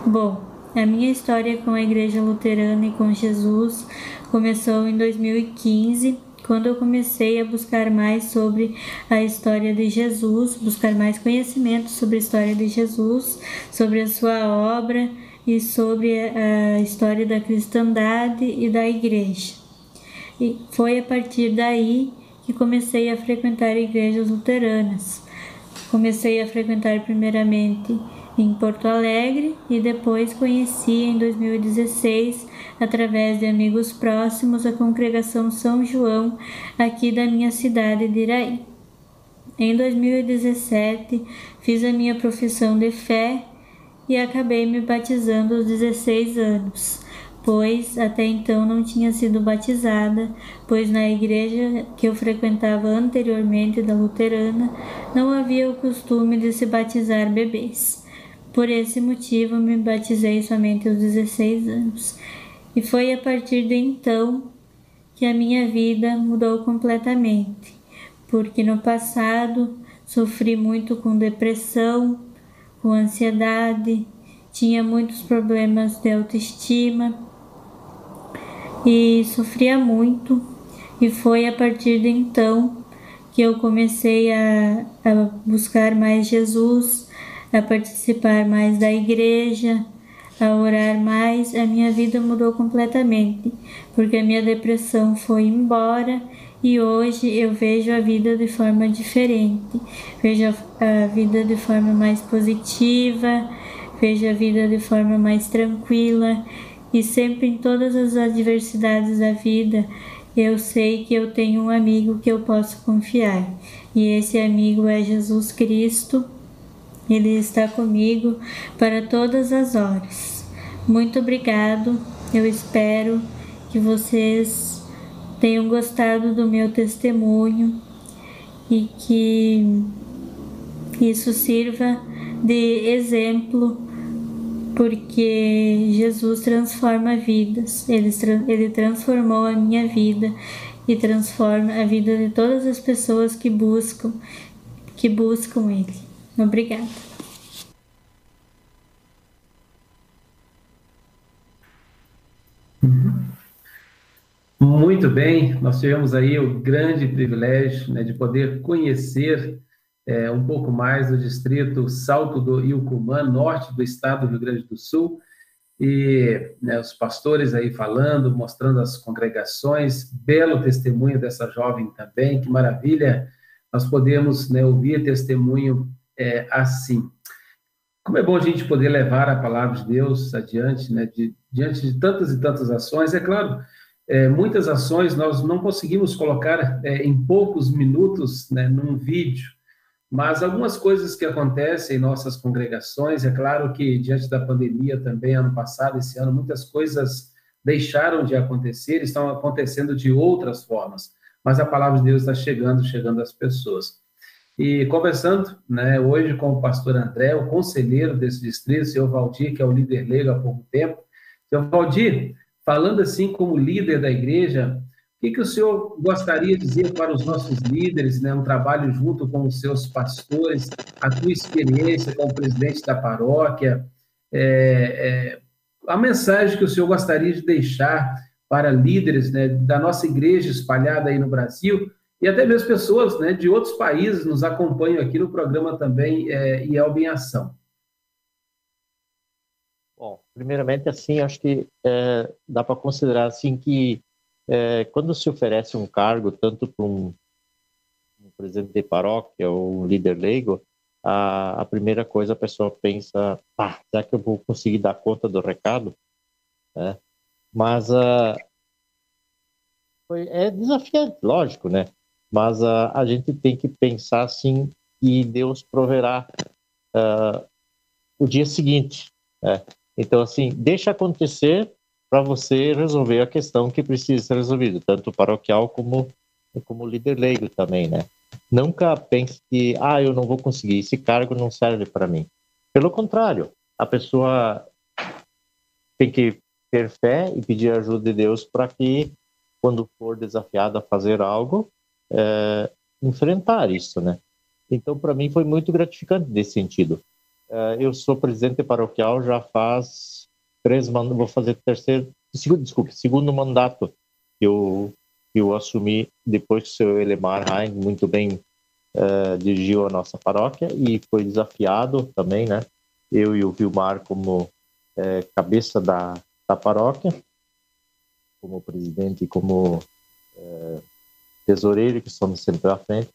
Bom, a minha história com a igreja luterana e com Jesus começou em 2015 quando eu comecei a buscar mais sobre a história de Jesus, buscar mais conhecimento sobre a história de Jesus, sobre a sua obra e sobre a história da cristandade e da igreja. e foi a partir daí que comecei a frequentar igrejas luteranas. Comecei a frequentar primeiramente em Porto Alegre e depois conheci em 2016, através de amigos próximos, a congregação São João aqui da minha cidade de Iraí. Em 2017, fiz a minha profissão de fé e acabei me batizando aos 16 anos pois até então não tinha sido batizada, pois na igreja que eu frequentava anteriormente da luterana não havia o costume de se batizar bebês. Por esse motivo me batizei somente aos 16 anos. E foi a partir de então que a minha vida mudou completamente, porque no passado sofri muito com depressão, com ansiedade, tinha muitos problemas de autoestima e sofria muito, e foi a partir de então que eu comecei a, a buscar mais Jesus, a participar mais da igreja, a orar mais, a minha vida mudou completamente, porque a minha depressão foi embora e hoje eu vejo a vida de forma diferente. Vejo a vida de forma mais positiva, vejo a vida de forma mais tranquila e sempre em todas as adversidades da vida, eu sei que eu tenho um amigo que eu posso confiar. E esse amigo é Jesus Cristo. Ele está comigo para todas as horas. Muito obrigado. Eu espero que vocês tenham gostado do meu testemunho e que isso sirva de exemplo porque Jesus transforma vidas, ele, ele transformou a minha vida e transforma a vida de todas as pessoas que buscam, que buscam Ele. Obrigada. Muito bem, nós tivemos aí o grande privilégio né, de poder conhecer é, um pouco mais do distrito Salto do Ilcumã, norte do estado do Rio Grande do Sul, e né, os pastores aí falando, mostrando as congregações, belo testemunho dessa jovem também, que maravilha nós podemos né, ouvir testemunho é, assim. Como é bom a gente poder levar a palavra de Deus adiante, né, de, diante de tantas e tantas ações, é claro, é, muitas ações nós não conseguimos colocar é, em poucos minutos né, num vídeo, mas algumas coisas que acontecem em nossas congregações, é claro que diante da pandemia também, ano passado, esse ano, muitas coisas deixaram de acontecer, estão acontecendo de outras formas, mas a palavra de Deus está chegando, chegando às pessoas. E conversando né, hoje com o pastor André, o conselheiro desse distrito, o senhor Valdir, que é o líder leigo há pouco tempo. Senhor Valdir, falando assim como líder da igreja, que, que o senhor gostaria de dizer para os nossos líderes, né, um trabalho junto com os seus pastores, a tua experiência como presidente da paróquia, é, é, a mensagem que o senhor gostaria de deixar para líderes né, da nossa igreja espalhada aí no Brasil e até mesmo pessoas né, de outros países nos acompanham aqui no programa também é, IELB em Ação. Bom, primeiramente, assim, acho que é, dá para considerar assim que é, quando se oferece um cargo, tanto para um, um, presidente de paróquia ou um líder leigo, a, a primeira coisa a pessoa pensa, ah, será que eu vou conseguir dar conta do recado? É. Mas uh, foi, é desafiante, lógico, né? Mas uh, a gente tem que pensar assim que Deus proverá uh, o dia seguinte. Né? Então, assim, deixa acontecer para você resolver a questão que precisa ser resolvida, tanto paroquial como como líder leigo também, né? Nunca pense que ah, eu não vou conseguir, esse cargo não serve para mim. Pelo contrário, a pessoa tem que ter fé e pedir ajuda de Deus para que, quando for desafiada a fazer algo, é, enfrentar isso, né? Então, para mim, foi muito gratificante nesse sentido. É, eu sou presidente paroquial já faz três mandatos, vou fazer terceiro, segundo, desculpe, segundo mandato que eu, que eu assumi depois que o seu Elemar Hein muito bem uh, dirigiu a nossa paróquia e foi desafiado também, né? Eu e o Vilmar como uh, cabeça da, da paróquia, como presidente e como é, tesoureiro, que somos sempre à frente,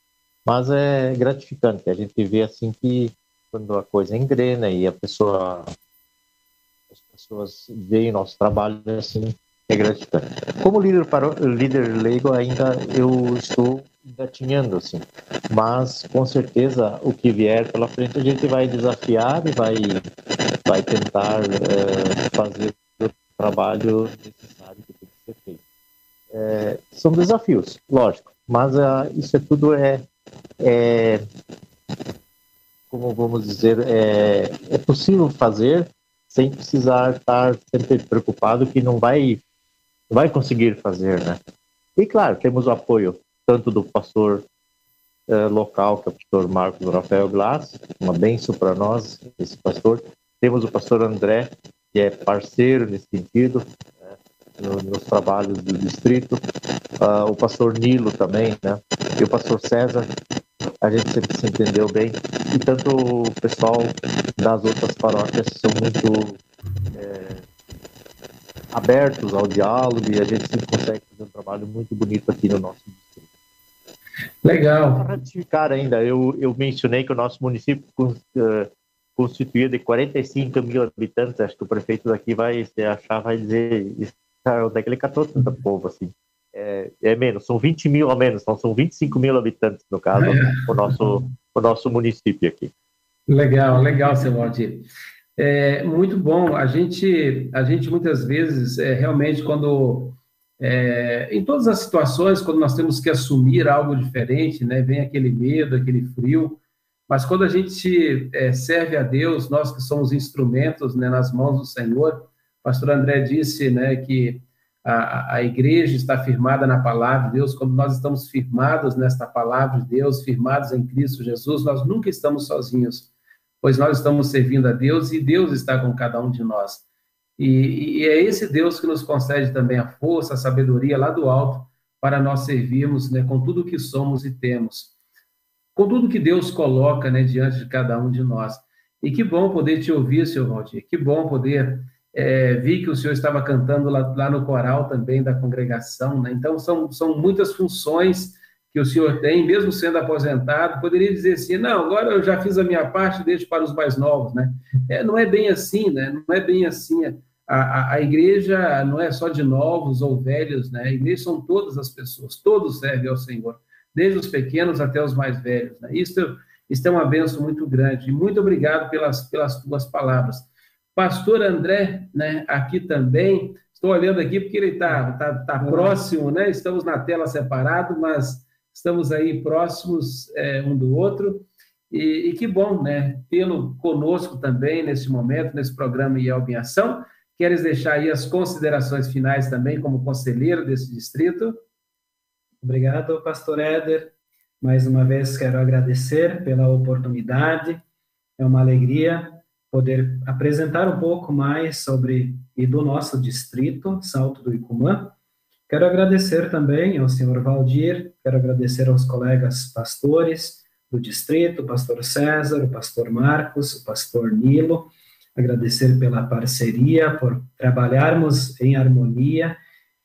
mas é gratificante. A gente vê assim que quando a coisa engrena e a pessoa, as pessoas veem nosso trabalho assim, é gratificante. Como líder para líder leigo ainda eu estou engatinhando assim, mas com certeza o que vier pela frente a gente vai desafiar e vai vai tentar é, fazer o trabalho necessário que tem que ser feito. É, são desafios, lógico, mas uh, isso é tudo é, é como vamos dizer é, é possível fazer sem precisar estar sempre preocupado que não vai vai conseguir fazer, né? E claro, temos o apoio tanto do pastor uh, local, que é o pastor Marcos Rafael Glass, uma benção para nós, esse pastor. Temos o pastor André, que é parceiro nesse sentido, né, no, nos trabalhos do distrito. Uh, o pastor Nilo também, né? E o pastor César, a gente sempre se entendeu bem. E tanto o pessoal das outras paróquias são muito é, abertos ao diálogo e a gente sempre consegue fazer um trabalho muito bonito aqui no nosso distrito. Legal. Para ratificar ainda, eu, eu mencionei que o nosso município uh, constituído de 45 mil habitantes, acho que o prefeito daqui vai se achar, vai dizer onde é que ele catou tanto povo assim. É, é, menos, são 20 mil a menos, então são 25 mil habitantes, no caso, é. o, nosso, o nosso município aqui. Legal, legal, seu Valdir. É muito bom. A gente, a gente muitas vezes, é, realmente, quando. É, em todas as situações, quando nós temos que assumir algo diferente, né, vem aquele medo, aquele frio, mas quando a gente é, serve a Deus, nós que somos instrumentos né, nas mãos do Senhor, o pastor André disse né, que a, a igreja está firmada na palavra de Deus, quando nós estamos firmados nesta palavra de Deus, firmados em Cristo Jesus, nós nunca estamos sozinhos pois nós estamos servindo a Deus e Deus está com cada um de nós. E, e, é esse Deus que nos concede também a força, a sabedoria lá do alto para nós servirmos né, com tudo que somos e temos. Com tudo que Deus coloca né, diante de cada um de nós. E que bom poder te ouvir, senhor Valdir. Que bom poder. É, vi que o senhor estava cantando lá, lá no coral também da congregação. Né? Então, são, são muitas funções que o senhor tem, mesmo sendo aposentado, poderia dizer assim, não, agora eu já fiz a minha parte, deixo para os mais novos, né? É, não é bem assim, né? Não é bem assim. A, a, a, igreja não é só de novos ou velhos, né? A igreja são todas as pessoas, todos servem ao Senhor, desde os pequenos até os mais velhos, né? Isso, isso é uma benção muito grande. E muito obrigado pelas, pelas tuas palavras. Pastor André, né, aqui também, estou olhando aqui porque ele está tá, tá próximo, né? Estamos na tela separado, mas estamos aí próximos é, um do outro, e, e, que bom, né, tê-lo conosco também nesse momento, nesse programa IELB em Ação. Queres deixar aí as considerações finais também como conselheiro desse distrito? Obrigado, pastor Éder. Mais uma vez quero agradecer pela oportunidade. É uma alegria poder apresentar um pouco mais sobre e do nosso distrito, Salto do Icumã, Quero agradecer também ao senhor Valdir, quero agradecer aos colegas pastores do distrito, o pastor César, o pastor Marcos, o pastor Nilo, agradecer pela parceria, por trabalharmos em harmonia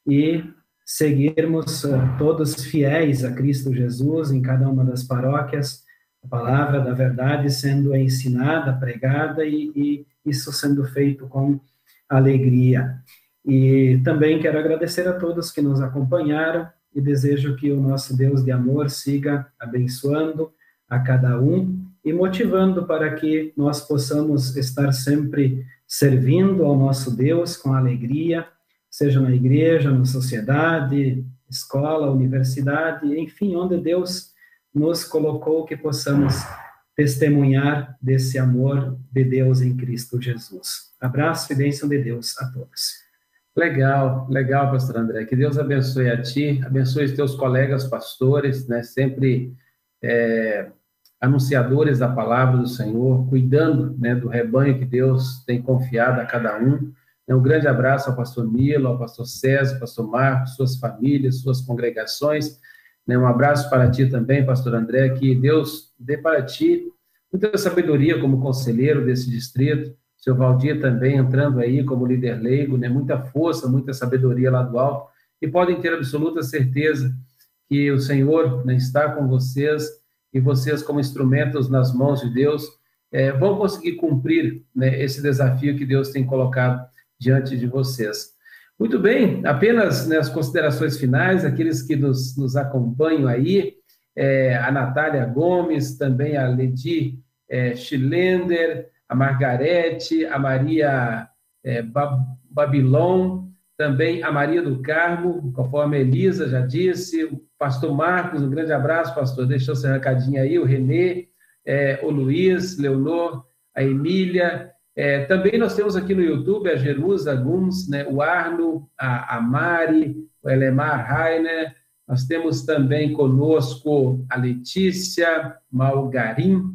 e seguirmos uh, todos fiéis a Cristo Jesus em cada uma das paróquias, a palavra da verdade sendo ensinada, pregada e, e isso sendo feito com alegria. E também quero agradecer a todos que nos acompanharam e desejo que o nosso Deus de amor siga abençoando a cada um e motivando para que nós possamos estar sempre servindo ao nosso Deus com alegria, seja na igreja, na sociedade, escola, universidade, enfim, onde Deus nos colocou que possamos testemunhar desse amor de Deus em Cristo Jesus. Abraço e bênção de Deus a todos. Legal, legal, pastor André. Que Deus abençoe a ti, abençoe os teus colegas pastores, né? Sempre é, anunciadores da palavra do Senhor, cuidando né, do rebanho que Deus tem confiado a cada um. Um grande abraço ao pastor Milo, ao pastor César, ao pastor Marcos, suas famílias, suas congregações. Né? Um abraço para ti também, pastor André, que Deus dê para ti muita sabedoria como conselheiro desse distrito, seu Valdir também entrando aí como líder leigo, né? muita força, muita sabedoria lá do alto, e podem ter absoluta certeza que o Senhor né, está com vocês e vocês, como instrumentos nas mãos de Deus, é, vão conseguir cumprir né, esse desafio que Deus tem colocado diante de vocês. Muito bem, apenas né, as considerações finais, aqueles que nos, nos acompanham aí, é, a Natália Gomes, também a Ledi é, Schilender, a Margarete, a Maria é, Babilon, também a Maria do Carmo, conforme a Elisa já disse, o pastor Marcos, um grande abraço, pastor, deixou seu recadinho aí, o Renê, é, o Luiz, Leonor, a Emília, é, também nós temos aqui no YouTube a Jerusa Guns, né, o Arno, a, a Mari, o Elemar Rainer, nós temos também conosco a Letícia Malgarim,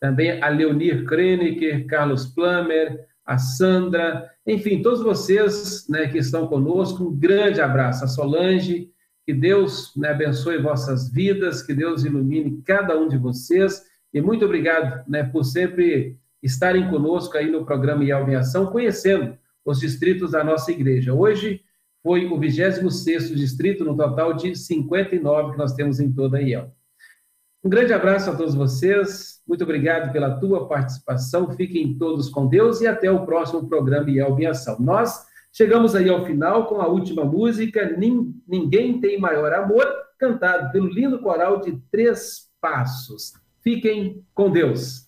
também a Leonir Kreneker, Carlos Plummer, a Sandra, enfim, todos vocês né, que estão conosco, um grande abraço. A Solange, que Deus né, abençoe vossas vidas, que Deus ilumine cada um de vocês, e muito obrigado né, por sempre estarem conosco aí no programa IELB em Ação, conhecendo os distritos da nossa igreja. Hoje foi o 26º distrito, no total de 59 que nós temos em toda a IEL. Um grande abraço a todos vocês, muito obrigado pela tua participação, fiquem todos com Deus e até o próximo programa IEL em Ação. Nós chegamos aí ao final com a última música, Ninguém Tem Maior Amor, cantado pelo lindo coral de Três Passos. Fiquem com Deus.